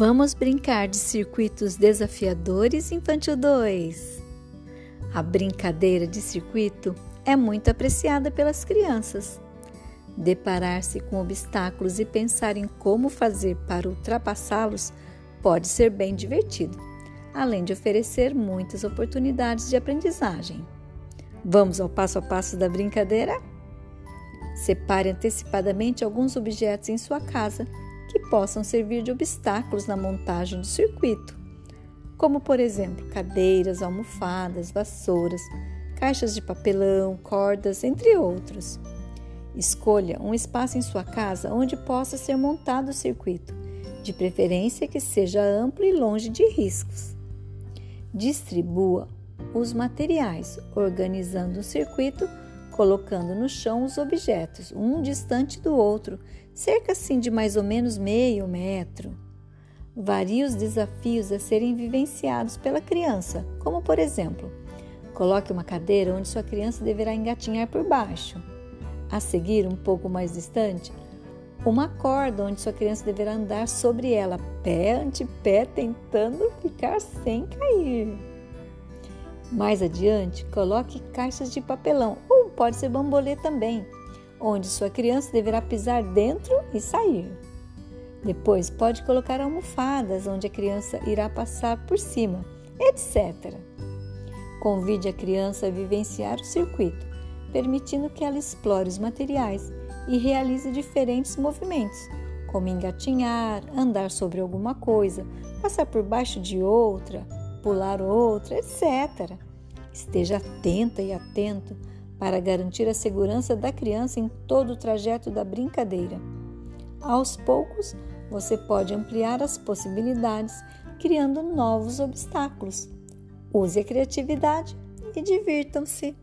Vamos brincar de circuitos desafiadores Infantil 2. A brincadeira de circuito é muito apreciada pelas crianças. Deparar-se com obstáculos e pensar em como fazer para ultrapassá-los pode ser bem divertido, além de oferecer muitas oportunidades de aprendizagem. Vamos ao passo a passo da brincadeira? Separe antecipadamente alguns objetos em sua casa que possam servir de obstáculos na montagem do circuito, como por exemplo cadeiras, almofadas, vassouras, caixas de papelão, cordas, entre outros. Escolha um espaço em sua casa onde possa ser montado o circuito, de preferência que seja amplo e longe de riscos. Distribua os materiais, organizando o circuito colocando no chão os objetos, um distante do outro, cerca assim de mais ou menos meio metro. Varie os desafios a serem vivenciados pela criança, como por exemplo, coloque uma cadeira onde sua criança deverá engatinhar por baixo. A seguir, um pouco mais distante, uma corda onde sua criança deverá andar sobre ela, pé ante pé, tentando ficar sem cair. Mais adiante, coloque caixas de papelão pode ser bambolê também, onde sua criança deverá pisar dentro e sair. Depois, pode colocar almofadas, onde a criança irá passar por cima, etc. Convide a criança a vivenciar o circuito, permitindo que ela explore os materiais e realize diferentes movimentos, como engatinhar, andar sobre alguma coisa, passar por baixo de outra, pular outra, etc. Esteja atenta e atento para garantir a segurança da criança em todo o trajeto da brincadeira. Aos poucos, você pode ampliar as possibilidades, criando novos obstáculos. Use a criatividade e divirtam-se!